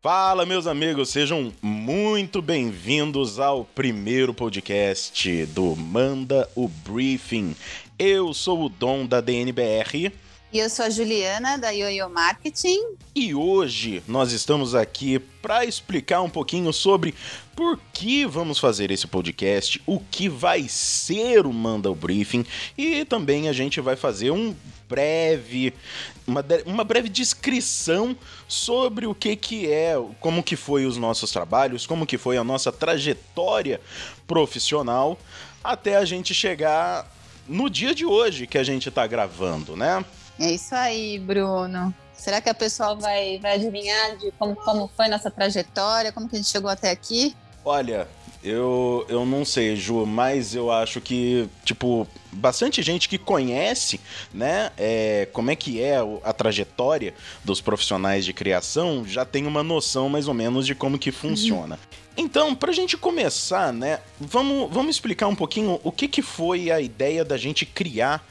Fala, meus amigos, sejam muito bem-vindos ao primeiro podcast do Manda o Briefing. Eu sou o Dom da DNBR. E eu sou a Juliana da Yoyo Marketing. E hoje nós estamos aqui para explicar um pouquinho sobre por que vamos fazer esse podcast, o que vai ser o Manda o Briefing e também a gente vai fazer um breve uma, uma breve descrição sobre o que que é, como que foi os nossos trabalhos, como que foi a nossa trajetória profissional até a gente chegar no dia de hoje que a gente está gravando, né? É isso aí, Bruno. Será que a pessoa vai, vai adivinhar de como, como foi nossa trajetória, como que a gente chegou até aqui? Olha, eu, eu não sei, Ju, mas eu acho que, tipo, bastante gente que conhece, né, é, como é que é a trajetória dos profissionais de criação já tem uma noção mais ou menos de como que funciona. Uhum. Então, para a gente começar, né, vamos, vamos explicar um pouquinho o que, que foi a ideia da gente criar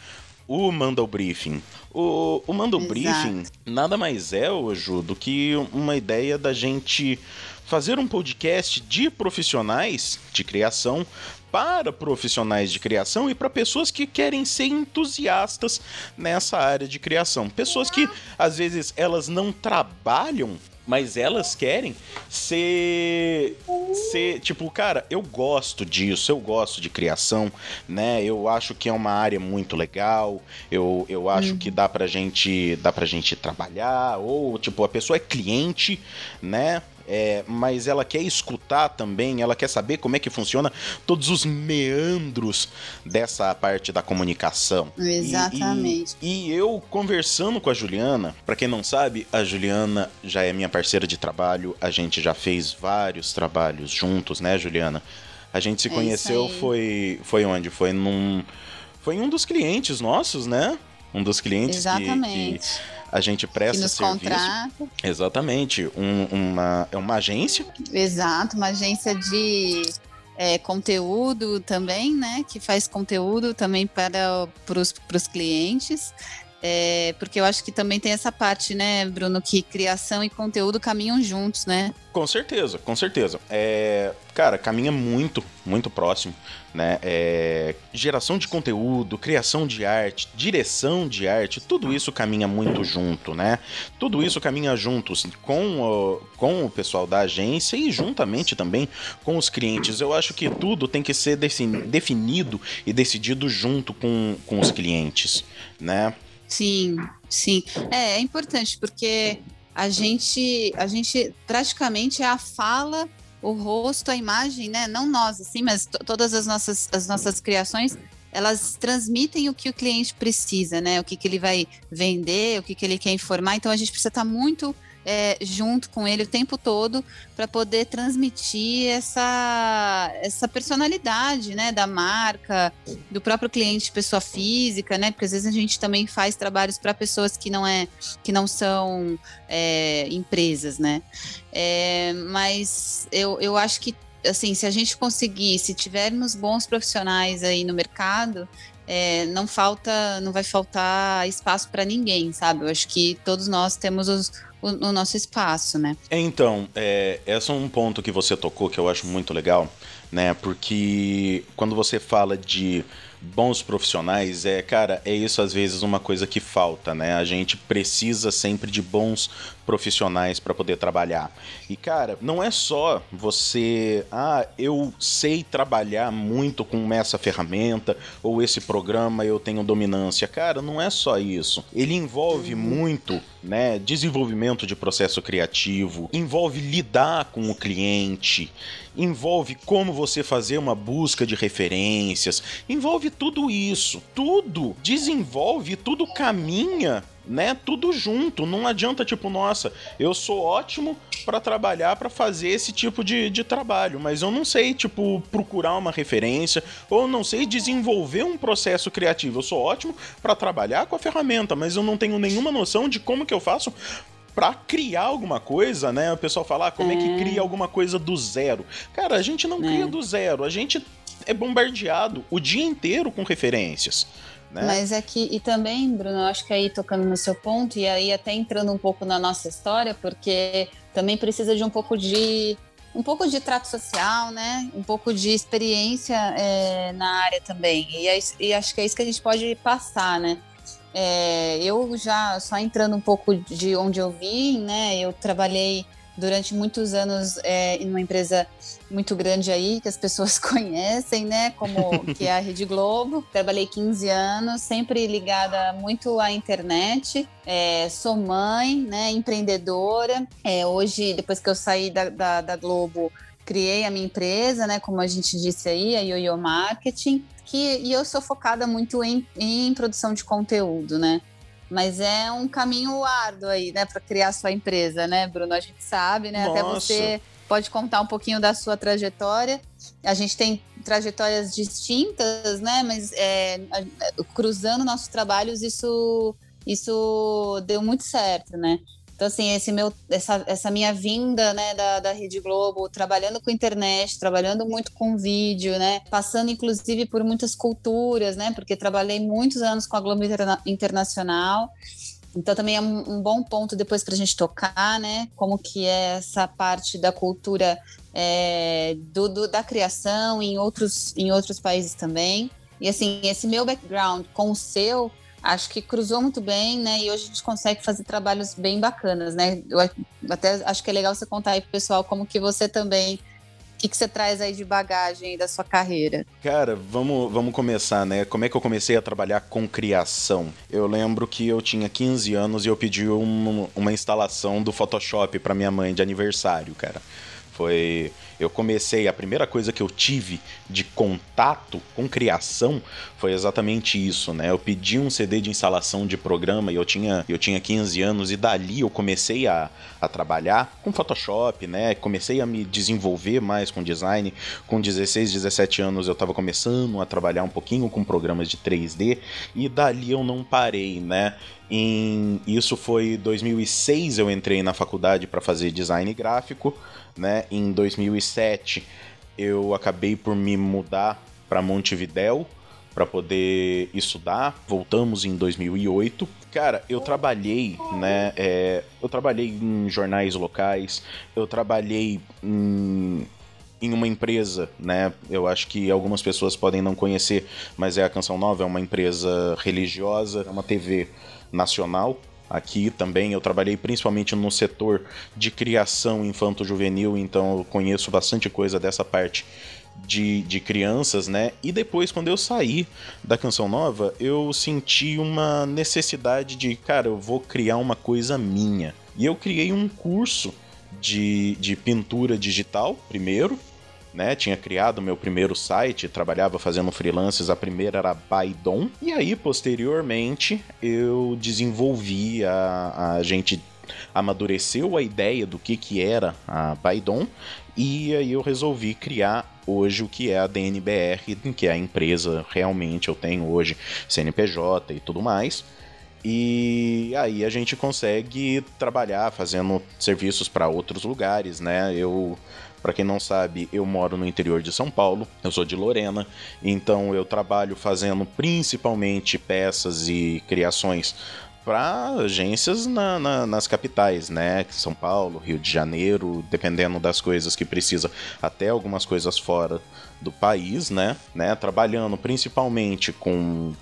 o Mandal Briefing. O, o Mandal Briefing nada mais é, Ju, do que uma ideia da gente fazer um podcast de profissionais de criação para profissionais de criação e para pessoas que querem ser entusiastas nessa área de criação. Pessoas que às vezes elas não trabalham mas elas querem ser ser tipo, cara, eu gosto disso, eu gosto de criação, né? Eu acho que é uma área muito legal. Eu, eu acho uhum. que dá pra gente dá pra gente trabalhar ou tipo, a pessoa é cliente, né? É, mas ela quer escutar também, ela quer saber como é que funciona todos os meandros dessa parte da comunicação. Exatamente. E, e, e eu conversando com a Juliana, para quem não sabe, a Juliana já é minha parceira de trabalho, a gente já fez vários trabalhos juntos, né, Juliana? A gente se é conheceu foi foi onde? Foi num foi em um dos clientes nossos, né? Um dos clientes Exatamente. que, que a gente presta que serviço. Contrata. Exatamente. Um, uma, é uma agência. Exato, uma agência de é, conteúdo também, né? Que faz conteúdo também para os clientes. É, porque eu acho que também tem essa parte, né, Bruno, que criação e conteúdo caminham juntos, né? Com certeza, com certeza. É, cara, caminha muito, muito próximo, né? É, geração de conteúdo, criação de arte, direção de arte, tudo isso caminha muito junto, né? Tudo isso caminha juntos com o, com o pessoal da agência e juntamente também com os clientes. Eu acho que tudo tem que ser definido e decidido junto com, com os clientes, né? Sim, sim. É, é importante porque a gente, a gente praticamente é a fala, o rosto, a imagem, né? Não nós, assim, mas todas as nossas, as nossas criações, elas transmitem o que o cliente precisa, né? O que, que ele vai vender, o que, que ele quer informar. Então a gente precisa estar muito é, junto com ele o tempo todo para poder transmitir essa, essa personalidade né, da marca, do próprio cliente, pessoa física, né? Porque às vezes a gente também faz trabalhos para pessoas que não, é, que não são é, empresas, né? É, mas eu, eu acho que assim, se a gente conseguir, se tivermos bons profissionais aí no mercado, é, não falta, não vai faltar espaço para ninguém, sabe? Eu acho que todos nós temos os, o, o nosso espaço, né? Então, é, esse é um ponto que você tocou que eu acho muito legal, né? Porque quando você fala de bons profissionais, é, cara, é isso às vezes uma coisa que falta, né? A gente precisa sempre de bons profissionais para poder trabalhar. E cara, não é só você, ah, eu sei trabalhar muito com essa ferramenta ou esse programa, eu tenho dominância. Cara, não é só isso. Ele envolve muito, né, desenvolvimento de processo criativo, envolve lidar com o cliente, envolve como você fazer uma busca de referências, envolve tudo isso. Tudo desenvolve, tudo caminha né, tudo junto. Não adianta, tipo, nossa, eu sou ótimo para trabalhar, para fazer esse tipo de, de trabalho, mas eu não sei, tipo, procurar uma referência, ou não sei desenvolver um processo criativo. Eu sou ótimo para trabalhar com a ferramenta, mas eu não tenho nenhuma noção de como que eu faço para criar alguma coisa, né? O pessoal fala, ah, como é. é. que cria alguma coisa do zero? Cara, a gente não é. cria do zero, a gente é bombardeado o dia inteiro com referências Né? Mas é que, e também, Bruno, eu acho que aí tocando no seu ponto, e aí até entrando um pouco na nossa história, porque também precisa de um pouco de um pouco de trato social, né? Um pouco de experiência é, na área também. E, é, e, acho que é isso que a gente pode passar, né? É, eu já, só entrando um pouco de onde eu vim, né? Eu trabalhei durante muitos anos é, em uma empresa muito grande aí, que as pessoas conhecem, né? Como que é a Rede Globo. Trabalhei 15 anos, sempre ligada muito à internet. É, sou mãe, né? Empreendedora. É, hoje, depois que eu saí da, da, da Globo, criei a minha empresa, né? Como a gente disse aí, a Yoyo Marketing. Que, e eu sou focada muito em, em produção de conteúdo, né? Mas é um caminho árduo aí, né, para criar sua empresa, né, Bruno? A gente sabe, né? Nossa. Até você pode contar um pouquinho da sua trajetória. A gente tem trajetórias distintas, né? Mas é, cruzando nossos trabalhos, isso, isso deu muito certo, né? Então, assim, esse meu, essa, essa minha vinda né, da, da Rede Globo, trabalhando com internet, trabalhando muito com vídeo, né? Passando, inclusive, por muitas culturas, né? Porque trabalhei muitos anos com a Globo Interna Internacional. Então também é um, bom ponto depois para a gente tocar, né? Como que é essa parte da cultura é, do, do, da criação em outros, em outros países também. E assim, esse meu background com o seu acho que cruzou muito bem, né? E hoje a gente consegue fazer trabalhos bem bacanas, né? Eu até acho que é legal você contar aí pro pessoal como que você também o que, que você traz aí de bagagem da sua carreira? Cara, vamos, vamos começar, né? Como é que eu comecei a trabalhar com criação? Eu lembro que eu tinha 15 anos e eu pedi um, uma instalação do Photoshop para minha mãe de aniversário, cara. Foi. Eu comecei, a primeira coisa que eu tive de contato com criação foi exatamente isso, né? Eu pedi um CD de instalação de programa e eu tinha, eu tinha 15 anos, e dali eu comecei a, a trabalhar com Photoshop, né? Comecei a me desenvolver mais com design. Com 16, 17 anos eu estava começando a trabalhar um pouquinho com programas de 3D e dali eu não parei, né? Em, isso foi 2006 eu entrei na faculdade para fazer design gráfico né? Em 2007 eu acabei por me mudar para Montevidéu para poder estudar. Voltamos em 2008. Cara, eu trabalhei, né? É, eu trabalhei em jornais locais. Eu trabalhei em, em uma empresa, né? Eu acho que algumas pessoas podem não conhecer, mas é a Canção Nova, é uma empresa religiosa, é uma TV nacional aqui também. Eu trabalhei principalmente no setor de criação infanto-juvenil, então eu conheço bastante coisa dessa parte de, de crianças, né? E depois, quando eu saí da Canção Nova, eu senti uma necessidade de, cara, eu vou criar uma coisa minha. E eu criei um curso de, de pintura digital, primeiro, né? Tinha criado meu primeiro site, trabalhava fazendo freelances, a primeira era Baidon. E aí, posteriormente, eu desenvolvi a, a gente amadureceu a ideia do que, que era a Baidon e aí eu resolvi criar hoje o que é a DNBR, que é a empresa realmente eu tenho hoje CNPJ e tudo mais. E aí a gente consegue trabalhar fazendo serviços para outros lugares, né? Eu para quem não sabe, eu moro no interior de São Paulo, eu sou de Lorena, então eu trabalho fazendo principalmente peças e criações para agências na, na, nas capitais, né? São Paulo, Rio de Janeiro, dependendo das coisas que precisa, até algumas coisas fora do país, né? né? Trabalhando principalmente com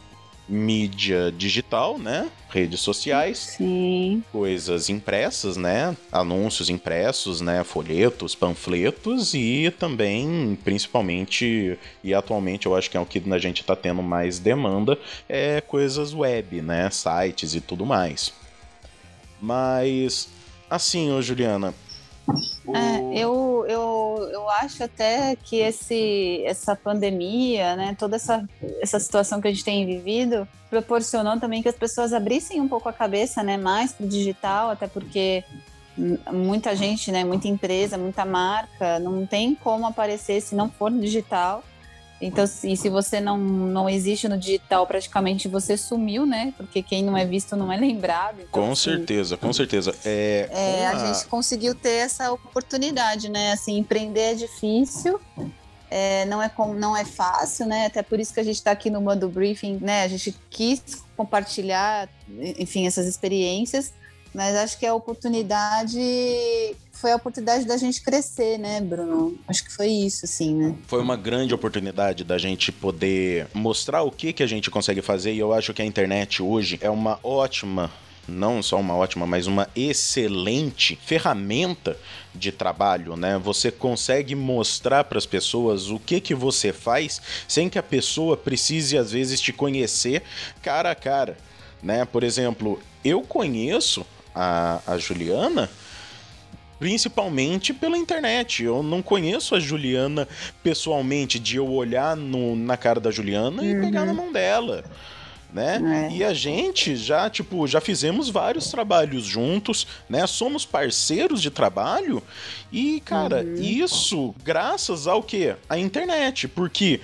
mídia digital, né? Redes sociais. Sim. Coisas impressas, né? Anúncios impressos, né? Folhetos, panfletos e também, principalmente, e atualmente eu acho que é o que a gente está tendo mais demanda, é coisas web, né? Sites e tudo mais. Mas, assim, ô Juliana, é, eu, eu, eu acho até que esse, essa pandemia, né, toda essa, essa situação que a gente tem vivido, proporcionou também que as pessoas abrissem um pouco a cabeça né, mais para o digital, até porque muita gente, né, muita empresa, muita marca, não tem como aparecer se não for digital. Então, se, se você não, não existe no digital, praticamente você sumiu, né? Porque quem não é visto não é lembrado. Então, com assim, certeza, com certeza. É, é a... a gente conseguiu ter essa oportunidade, né? Assim, empreender é difícil, É, não, é com, não é fácil, né? Até por isso que a gente está aqui no Mando Briefing, né? A gente quis compartilhar, enfim, essas experiências, mas acho que a oportunidade foi a oportunidade da gente crescer, né, Bruno? Acho que foi isso, assim, né? Foi uma grande oportunidade da gente poder mostrar o que, que a gente consegue fazer e eu acho que a internet hoje é uma ótima não só uma ótima, mas uma excelente ferramenta de trabalho, né? Você consegue mostrar para as pessoas o que que você faz sem que a pessoa precise às vezes te conhecer cara a cara, né? Por exemplo, eu conheço a, a Juliana principalmente pela internet. Eu não conheço a Juliana pessoalmente, de eu olhar no, na cara da Juliana uhum. e pegar na mão dela. Né? É. E a gente já, tipo, já fizemos vários trabalhos juntos, né? Somos parceiros de trabalho e, cara, uhum. isso graças ao que? A internet, porque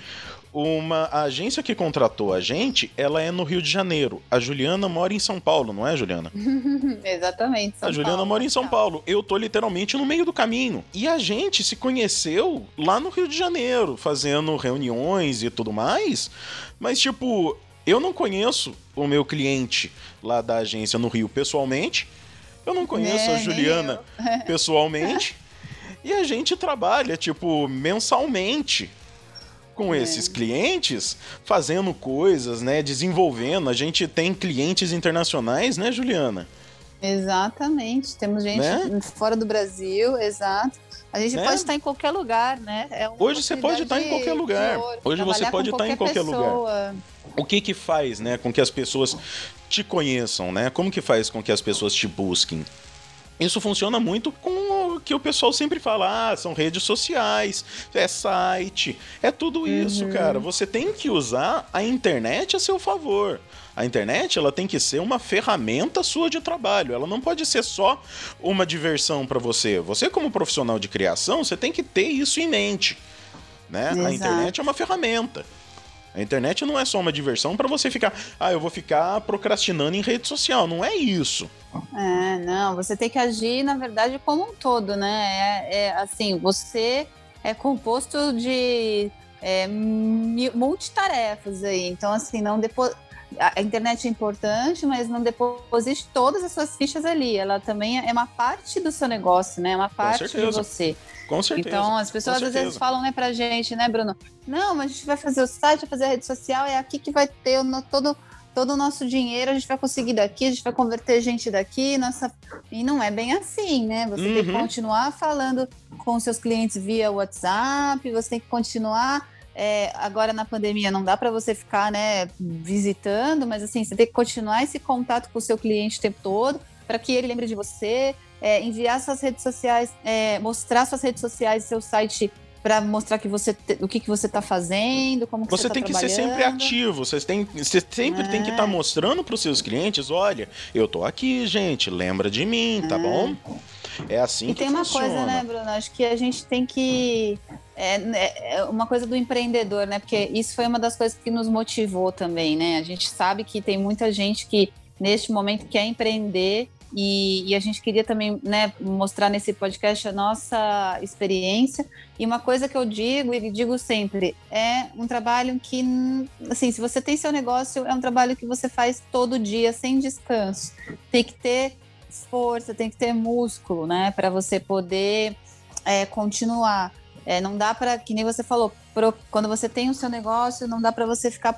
uma agência que contratou a gente, ela é no Rio de Janeiro. A Juliana mora em São Paulo, não é, Juliana? Exatamente. São a Juliana Paulo, mora em São Paulo. Eu tô literalmente no meio do caminho. E a gente se conheceu lá no Rio de Janeiro, fazendo reuniões e tudo mais. Mas, tipo, eu não conheço o meu cliente lá da agência no Rio pessoalmente. Eu não conheço é, a Juliana pessoalmente. e a gente trabalha, tipo, mensalmente com é. esses clientes, fazendo coisas, né? Desenvolvendo. A gente tem clientes internacionais, né, Juliana? Exatamente. Temos gente né? fora do Brasil, exato. A gente né? pode estar em qualquer lugar, né? É Hoje você pode estar em qualquer lugar. Hoje você pode estar em qualquer pessoa. lugar. O que que faz, né, com que as pessoas te conheçam, né? Como que faz com que as pessoas te busquem? Isso funciona muito com que o pessoal sempre fala: ah, são redes sociais, é site, é tudo isso, uhum. cara. Você tem que usar a internet a seu favor. A internet ela tem que ser uma ferramenta sua de trabalho. Ela não pode ser só uma diversão para você. Você como profissional de criação, você tem que ter isso em mente, né? A internet é uma ferramenta. A internet não é só uma diversão para você ficar, ah, eu vou ficar procrastinando em rede social. Não é isso. É, não, você tem que agir, na verdade, como um todo, né? É, é assim, você é composto de é, multitarefas aí. Então, assim, não depois. A internet é importante, mas não deposite todas as suas fichas ali. Ela também é uma parte do seu negócio, né? É uma parte de você. Com certeza. Então, as pessoas às vezes falam, né, pra gente, né, Bruno? Não, mas a gente vai fazer o site, vai fazer a rede social, é aqui que vai ter no, todo, todo o nosso dinheiro, a gente vai conseguir daqui, a gente vai converter gente daqui, nossa. E não é bem assim, né? Você uhum. tem que uhum. continuar falando com seus clientes via WhatsApp, você tem que continuar. É, agora na pandemia não dá para você ficar né, visitando, mas assim, você tem que continuar esse contato com o seu cliente o tempo todo para que ele lembre de você, é, enviar suas redes sociais, é, mostrar suas redes sociais, seu site para mostrar que você te, o que, que você está fazendo, como você, você tá tem que ser sempre ativo. Você tem, você sempre é. tem que estar tá mostrando para os seus clientes, olha, eu tô aqui, gente, lembra de mim, tá é. bom? É assim e que tem uma coisa, né, Bruno? Acho que a gente tem que é, é, é, uma coisa do empreendedor, né? Porque isso foi uma das coisas que nos motivou também, né? A gente sabe que tem muita gente que neste momento quer empreender e, e, a gente queria também né, mostrar nesse podcast a nossa experiência. E uma coisa que eu digo e digo sempre é um trabalho que, assim, se você tem seu negócio, é um trabalho que você faz todo dia sem descanso. Tem que ter força, tem que ter músculo, né, para você poder é, continuar. É, não dá para, que nem você falou, pro, quando você tem o seu negócio, não dá para você ficar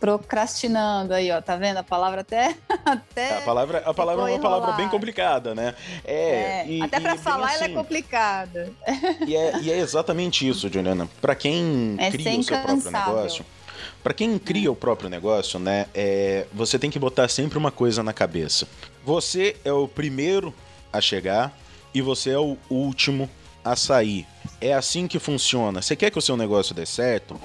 procrastinando aí, ó, tá vendo? A palavra até. até a palavra, a palavra é uma palavra bem complicada, né? É, é e, até para falar assim, ela é assim, complicada. E é, e é exatamente isso, Juliana. Para quem é cria o seu próprio negócio. Para quem cria o próprio negócio, né, é, você tem que botar sempre uma coisa na cabeça. Você é o primeiro a chegar e você é o último a sair. É assim que funciona. Você quer que o seu negócio dê certo?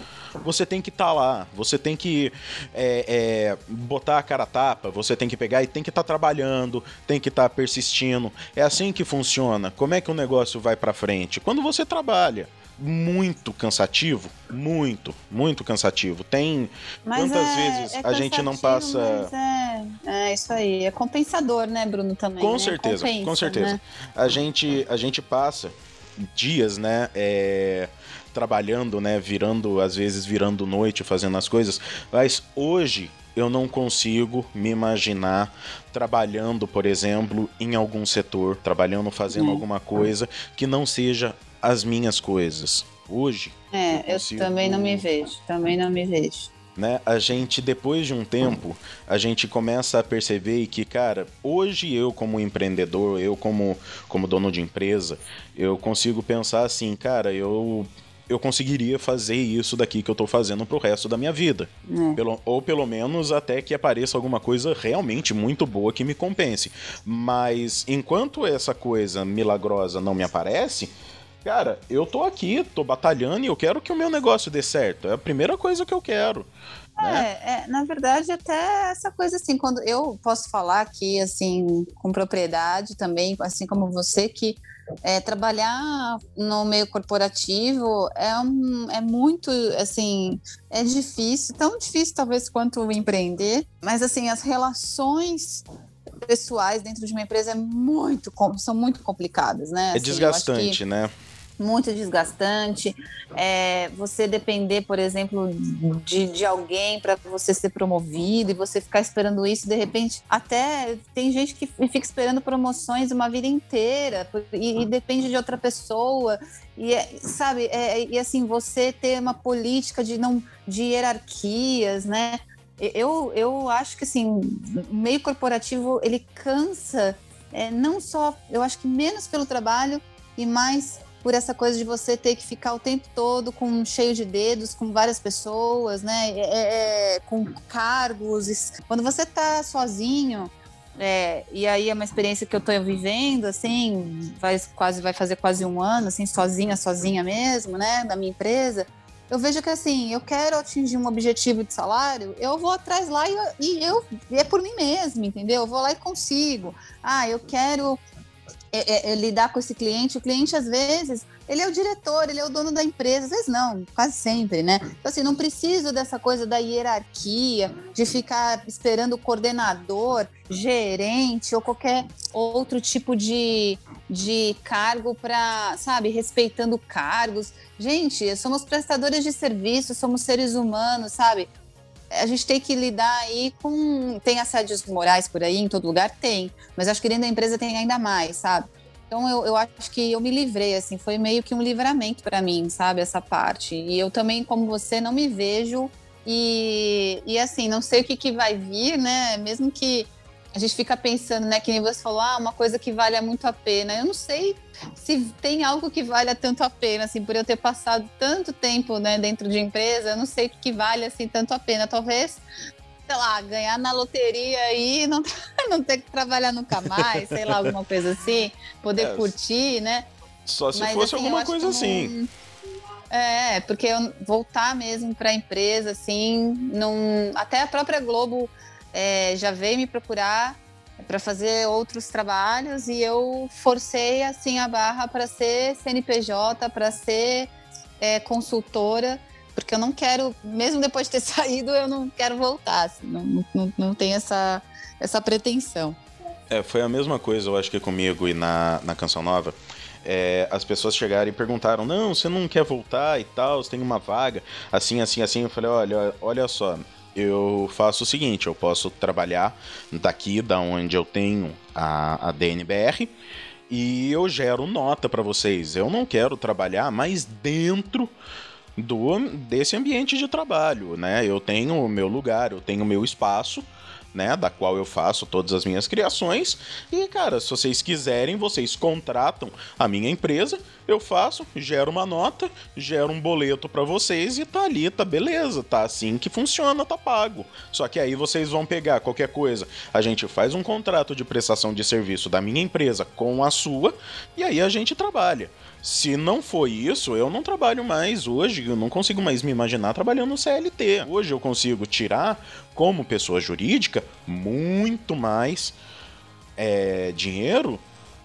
Você tem que estar tá lá, você tem que é, é, botar a cara a tapa, você tem que pegar e tem que estar tá trabalhando, tem que estar tá persistindo. É assim que funciona. Como é que o negócio vai para frente? Quando você trabalha muito cansativo, muito, muito cansativo. Tem mas quantas é, vezes é a gente não passa. É, é, isso aí, é compensador, né, Bruno também. Com né? certeza, Compensa, com certeza. Né? A gente, a gente passa dias, né? É, trabalhando, né? Virando, às vezes virando noite, fazendo as coisas. Mas hoje eu não consigo me imaginar trabalhando, por exemplo, em algum setor, trabalhando, fazendo hum. alguma coisa que não seja as minhas coisas. Hoje. É, eu, consigo... eu também não me vejo. Também não me vejo. Né? A gente, depois de um tempo, a gente começa a perceber que, cara, hoje eu como empreendedor, eu como, como dono de empresa, eu consigo pensar assim, cara, eu eu conseguiria fazer isso daqui que eu tô fazendo pro resto da minha vida. É. Pelo, ou pelo menos até que apareça alguma coisa realmente muito boa que me compense. Mas enquanto essa coisa milagrosa não me aparece, cara, eu tô aqui, tô batalhando e eu quero que o meu negócio dê certo. É a primeira coisa que eu quero. Né? É, é, na verdade, até essa coisa assim, quando eu posso falar aqui, assim, com propriedade também, assim como você, que é, trabalhar no meio corporativo é, um, é muito, assim, é difícil, tão difícil talvez quanto empreender, mas assim, as relações pessoais dentro de uma empresa é muito, são muito complicadas, né? É assim, desgastante, né? Muito desgastante. É, você depender, por exemplo, de, de alguém para você ser promovido e você ficar esperando isso, de repente, até tem gente que fica esperando promoções uma vida inteira e, e depende de outra pessoa. E é, sabe, é, e assim, você ter uma política de não de hierarquias, né? Eu, eu acho que assim, meio corporativo ele cansa é, não só, eu acho que menos pelo trabalho e mais por essa coisa de você ter que ficar o tempo todo com cheio de dedos, com várias pessoas, né? É, é, é com cargos. Quando você tá sozinho, é, e aí é uma experiência que eu tô vivendo, assim, vai, quase, vai fazer quase um ano, assim, sozinha, sozinha mesmo, né, da minha empresa. Eu vejo que assim, eu quero atingir um objetivo de salário, eu vou atrás lá e, e eu e é por mim mesmo, entendeu? Eu vou lá e consigo. Ah, eu quero é, é, é, lidar com esse cliente, o cliente às vezes ele é o diretor, ele é o dono da empresa, às vezes não, quase sempre, né? Então, assim, não preciso dessa coisa da hierarquia, de ficar esperando o coordenador, gerente ou qualquer outro tipo de, de cargo para, sabe, respeitando cargos. Gente, somos prestadores de serviço, somos seres humanos, sabe? A gente tem que lidar aí com. Tem assédios morais por aí, em todo lugar? Tem. Mas acho que dentro da empresa tem ainda mais, sabe? Então eu, eu acho que eu me livrei, assim, foi meio que um livramento para mim, sabe? Essa parte. E eu também, como você, não me vejo. E, e assim, não sei o que, que vai vir, né? Mesmo que a gente fica pensando, né, que nem você falou, ah, uma coisa que vale muito a pena. Eu não sei se tem algo que valha tanto a pena, assim, por eu ter passado tanto tempo, né, dentro de empresa, eu não sei o que vale, assim, tanto a pena. Talvez, sei lá, ganhar na loteria e não, não ter que trabalhar nunca mais, sei lá, alguma coisa assim, poder é, curtir, né? Só se Mas, fosse assim, alguma coisa assim. É, porque eu voltar mesmo para a empresa, assim, não, até a própria Globo é, já veio me procurar para fazer outros trabalhos e eu forcei assim a barra para ser CNPJ, para ser é, consultora, porque eu não quero, mesmo depois de ter saído, eu não quero voltar, assim, não, não, não tenho essa, essa pretensão. É, foi a mesma coisa, eu acho que comigo e na, na Canção Nova. É, as pessoas chegaram e perguntaram: Não, você não quer voltar e tal, você tem uma vaga, assim, assim, assim. Eu falei: Olha, olha só, eu faço o seguinte: eu posso trabalhar daqui, da onde eu tenho a, a DNBR, e eu gero nota para vocês. Eu não quero trabalhar mais dentro do desse ambiente de trabalho, né? Eu tenho o meu lugar, eu tenho o meu espaço né, da qual eu faço todas as minhas criações. E, cara, se vocês quiserem, vocês contratam a minha empresa, eu faço, gero uma nota, gero um boleto para vocês e tá ali, tá beleza, tá assim que funciona, tá pago. Só que aí vocês vão pegar qualquer coisa, a gente faz um contrato de prestação de serviço da minha empresa com a sua e aí a gente trabalha. Se não foi isso, eu não trabalho mais hoje, eu não consigo mais me imaginar trabalhando no CLT. Hoje eu consigo tirar, como pessoa jurídica, muito mais é, dinheiro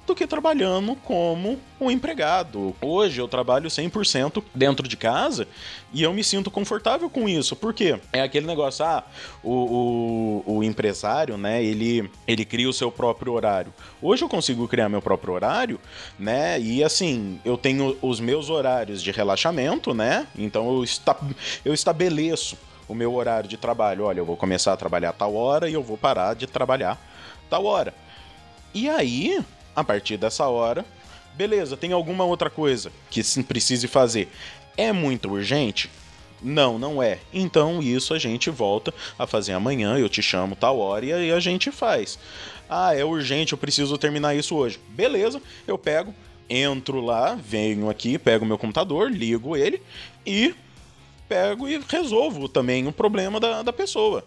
do que trabalhando como um empregado. Hoje eu trabalho 100% dentro de casa e eu me sinto confortável com isso. Por quê? É aquele negócio, ah, o, o, o empresário, né, ele, ele cria o seu próprio horário. Hoje eu consigo criar meu próprio horário, né, e assim, eu tenho os meus horários de relaxamento, né, então eu, esta, eu estabeleço o meu horário de trabalho. Olha, eu vou começar a trabalhar a tal hora e eu vou parar de trabalhar tal hora. E aí, a partir dessa hora, beleza, tem alguma outra coisa que se precise fazer. É muito urgente? Não, não é. Então isso a gente volta a fazer amanhã, eu te chamo tal hora e aí a gente faz. Ah, é urgente, eu preciso terminar isso hoje. Beleza, eu pego, entro lá, venho aqui, pego meu computador, ligo ele e pego e resolvo também o problema da, da pessoa.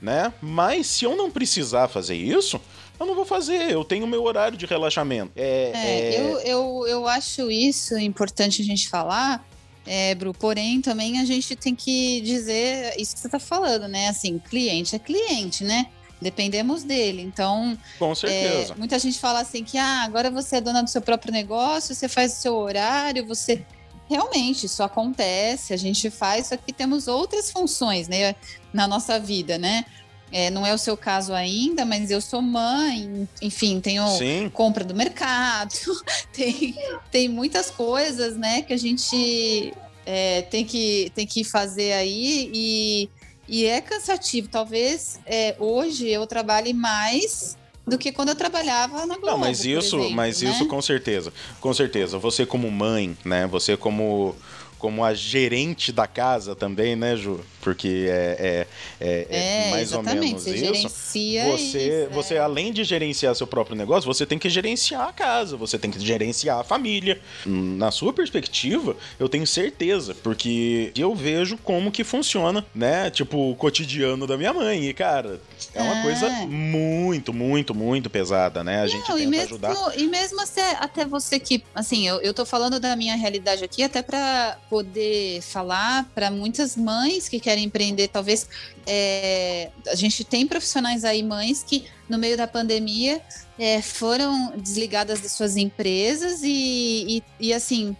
Né? Mas se eu não precisar fazer isso, eu não vou fazer, eu tenho meu horário de relaxamento. É, é, é... Eu, eu, eu acho isso importante a gente falar, é, Bru, porém também a gente tem que dizer isso que você está falando, né? Assim, cliente é cliente, né? Dependemos dele. Então, com certeza. É, muita gente fala assim que ah, agora você é dona do seu próprio negócio, você faz o seu horário, você realmente isso acontece, a gente faz, só que temos outras funções, né, na nossa vida, né? É, não é o seu caso ainda, mas eu sou mãe, enfim, tenho Sim. compra do mercado, tem, tem muitas coisas, né, que a gente é, tem, que, tem que fazer aí e, e é cansativo. Talvez é, hoje eu trabalhe mais do que quando eu trabalhava na Globo. Não, mas isso, exemplo, mas né? isso com certeza. Com certeza. Você como mãe, né? Você como como a gerente da casa também, né, Ju? Porque é, é, é, é, é mais ou menos você isso. Gerencia você, isso, é. você além de gerenciar seu próprio negócio, você tem que gerenciar a casa, você tem que gerenciar a família. Na sua perspectiva, eu tenho certeza, porque eu vejo como que funciona, né? Tipo, o cotidiano da minha mãe. E, cara, é uma é. coisa muito, muito, muito pesada, né? A gente Não, tenta e mesmo, ajudar. E mesmo até, até você que, assim, eu, eu tô falando da minha realidade aqui até para poder falar para muitas mães que querem empreender. Talvez é, a gente tem profissionais aí, mães, que no meio da pandemia é, foram desligadas de suas empresas e, e, e, assim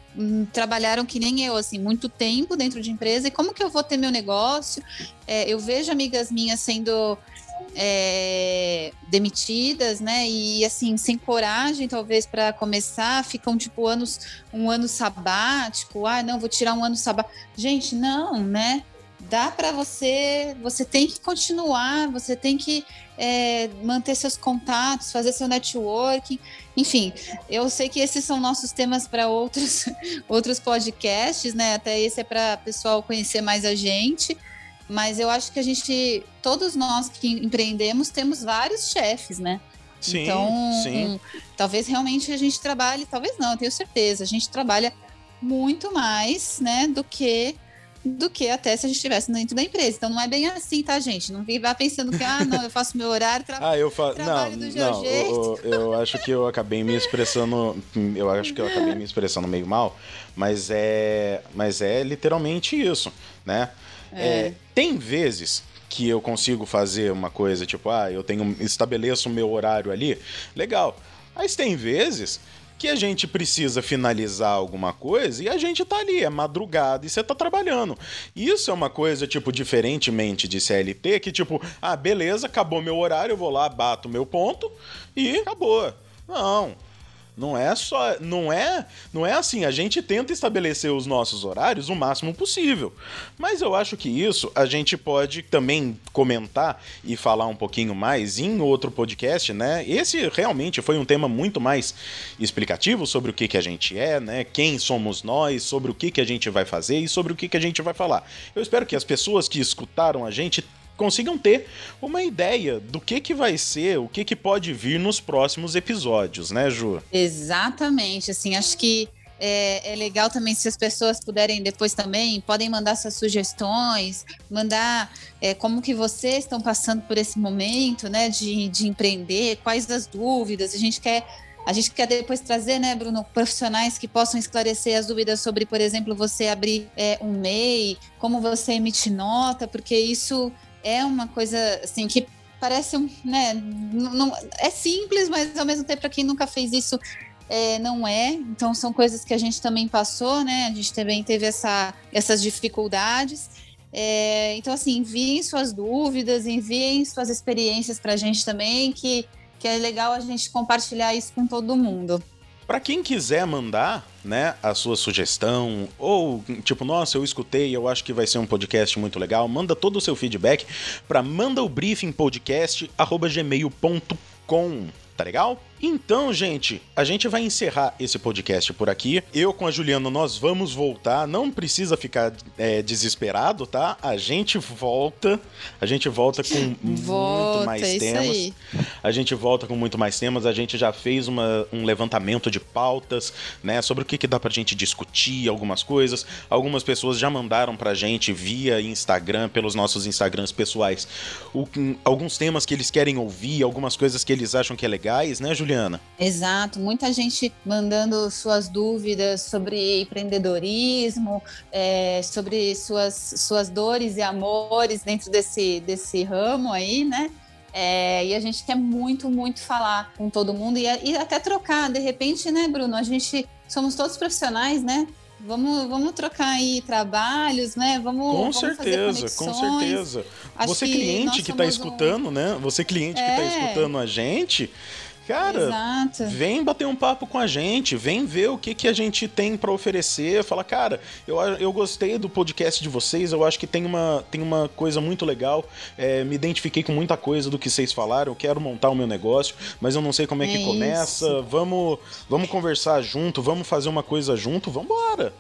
trabalharam que nem eu, assim, muito tempo dentro de empresa. E como que eu vou ter meu negócio? É, eu vejo amigas minhas sendo é, demitidas, né? E assim, sem coragem, talvez, para começar, ficam tipo anos, um ano sabático. Ah, não, vou tirar um ano sabático. Gente, não, né? Dá para você, você tem que continuar, você tem que é, manter seus contatos, fazer seu networking. Enfim, eu sei que esses são nossos temas para outros, outros podcasts, né? Até esse é para pessoal conhecer mais a gente. Mas eu acho que a gente, todos nós que empreendemos, temos vários chefes, né? Sim, então, sim. Talvez realmente a gente trabalhe, talvez não, eu tenho certeza, a gente trabalha muito mais, né, do que do que até se a gente estivesse dentro da empresa. Então não é bem assim, tá, gente? Não vá pensando que, ah, não, eu faço meu horário, tra ah, eu fa... trabalho não, do meu não, jeito. Eu, eu acho que eu acabei me expressando, eu acho que eu acabei me expressando meio mal, mas é, mas é literalmente isso, né? É. É, tem vezes que eu consigo fazer uma coisa tipo, ah, eu tenho estabeleço o meu horário ali, legal. Mas tem vezes que a gente precisa finalizar alguma coisa e a gente tá ali, é madrugada e você tá trabalhando. Isso é uma coisa, tipo, diferentemente de CLT, que tipo, ah, beleza, acabou meu horário, eu vou lá, bato meu ponto e acabou. Não. Não é só, não é, não é assim, a gente tenta estabelecer os nossos horários o máximo possível. Mas eu acho que isso a gente pode também comentar e falar um pouquinho mais em outro podcast, né? Esse realmente foi um tema muito mais explicativo sobre o que que a gente é, né? Quem somos nós, sobre o que que a gente vai fazer e sobre o que que a gente vai falar. Eu espero que as pessoas que escutaram a gente consigam ter uma ideia do que que vai ser, o que que pode vir nos próximos episódios, né, Ju? Exatamente, assim, acho que é, é, legal também se as pessoas puderem depois também, podem mandar suas sugestões, mandar é, como que vocês estão passando por esse momento, né, de, de empreender, quais as dúvidas, a gente quer a gente quer depois trazer, né, Bruno, profissionais que possam esclarecer as dúvidas sobre, por exemplo, você abrir é, um MEI, como você emite nota, porque isso é uma coisa assim que parece um, né, não, é simples, mas ao mesmo tempo para quem nunca fez isso é, não é. Então são coisas que a gente também passou, né? A gente também teve essa, essas dificuldades. É, então, assim, enviem suas dúvidas, enviem suas experiências para a gente também, que, que é legal a gente compartilhar isso com todo mundo. Para quem quiser mandar, né, a sua sugestão ou tipo, nossa, eu escutei, eu acho que vai ser um podcast muito legal, manda todo o seu feedback para mandaobriefingpodcast@gmail.com, tá legal? Então, gente, a gente vai encerrar esse podcast por aqui. Eu com a Juliana, nós vamos voltar. Não precisa ficar é, desesperado, tá? A gente volta. A gente volta com volta, muito mais temas. Aí. A gente volta com muito mais temas. A gente já fez uma, um levantamento de pautas, né? Sobre o que, que dá pra gente discutir, algumas coisas. Algumas pessoas já mandaram pra gente via Instagram, pelos nossos Instagrams pessoais, o, alguns temas que eles querem ouvir, algumas coisas que eles acham que é legais, né, Juliana? Juliana. Exato, muita gente mandando suas dúvidas sobre empreendedorismo, é, sobre suas, suas dores e amores dentro desse, desse ramo aí, né? É, e a gente quer muito, muito falar com todo mundo e, e até trocar. De repente, né, Bruno? A gente somos todos profissionais, né? Vamos, vamos trocar aí trabalhos, né? Vamos, com vamos certeza, com certeza. Acho Você cliente que está escutando, um... né? Você cliente tá é... que está escutando a gente, Cara, Exato. vem bater um papo com a gente, vem ver o que, que a gente tem para oferecer. Fala, cara, eu, eu gostei do podcast de vocês, eu acho que tem uma, tem uma coisa muito legal. É, me identifiquei com muita coisa do que vocês falaram. Eu quero montar o meu negócio, mas eu não sei como é, é que começa. Vamos, vamos conversar junto, vamos fazer uma coisa junto, vambora.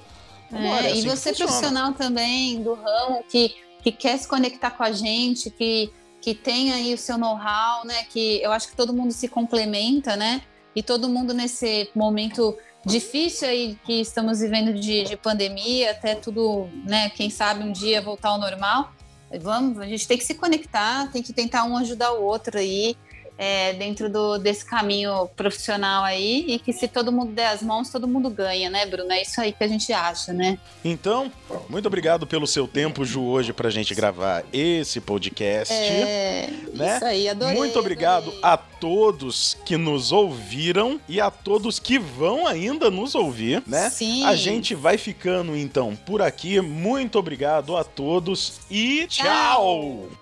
vambora é, é assim e você profissional também do ramo que, que quer se conectar com a gente, que que tem aí o seu know-how, né? Que eu acho que todo mundo se complementa, né? E todo mundo nesse momento difícil aí que estamos vivendo de, de pandemia, até tudo, né? Quem sabe um dia voltar ao normal. Vamos, a gente tem que se conectar, tem que tentar um ajudar o outro aí é, dentro do, desse caminho profissional aí e que se todo mundo der as mãos, todo mundo ganha, né, Bruno? É isso aí que a gente acha, né? Então, muito obrigado pelo seu tempo, Ju, hoje pra gente gravar esse podcast. É, né? isso aí, adorei. Muito obrigado adorei. a todos que nos ouviram e a todos que vão ainda nos ouvir, né? Sim. A gente vai ficando então por aqui. Muito obrigado a todos e tchau. tchau.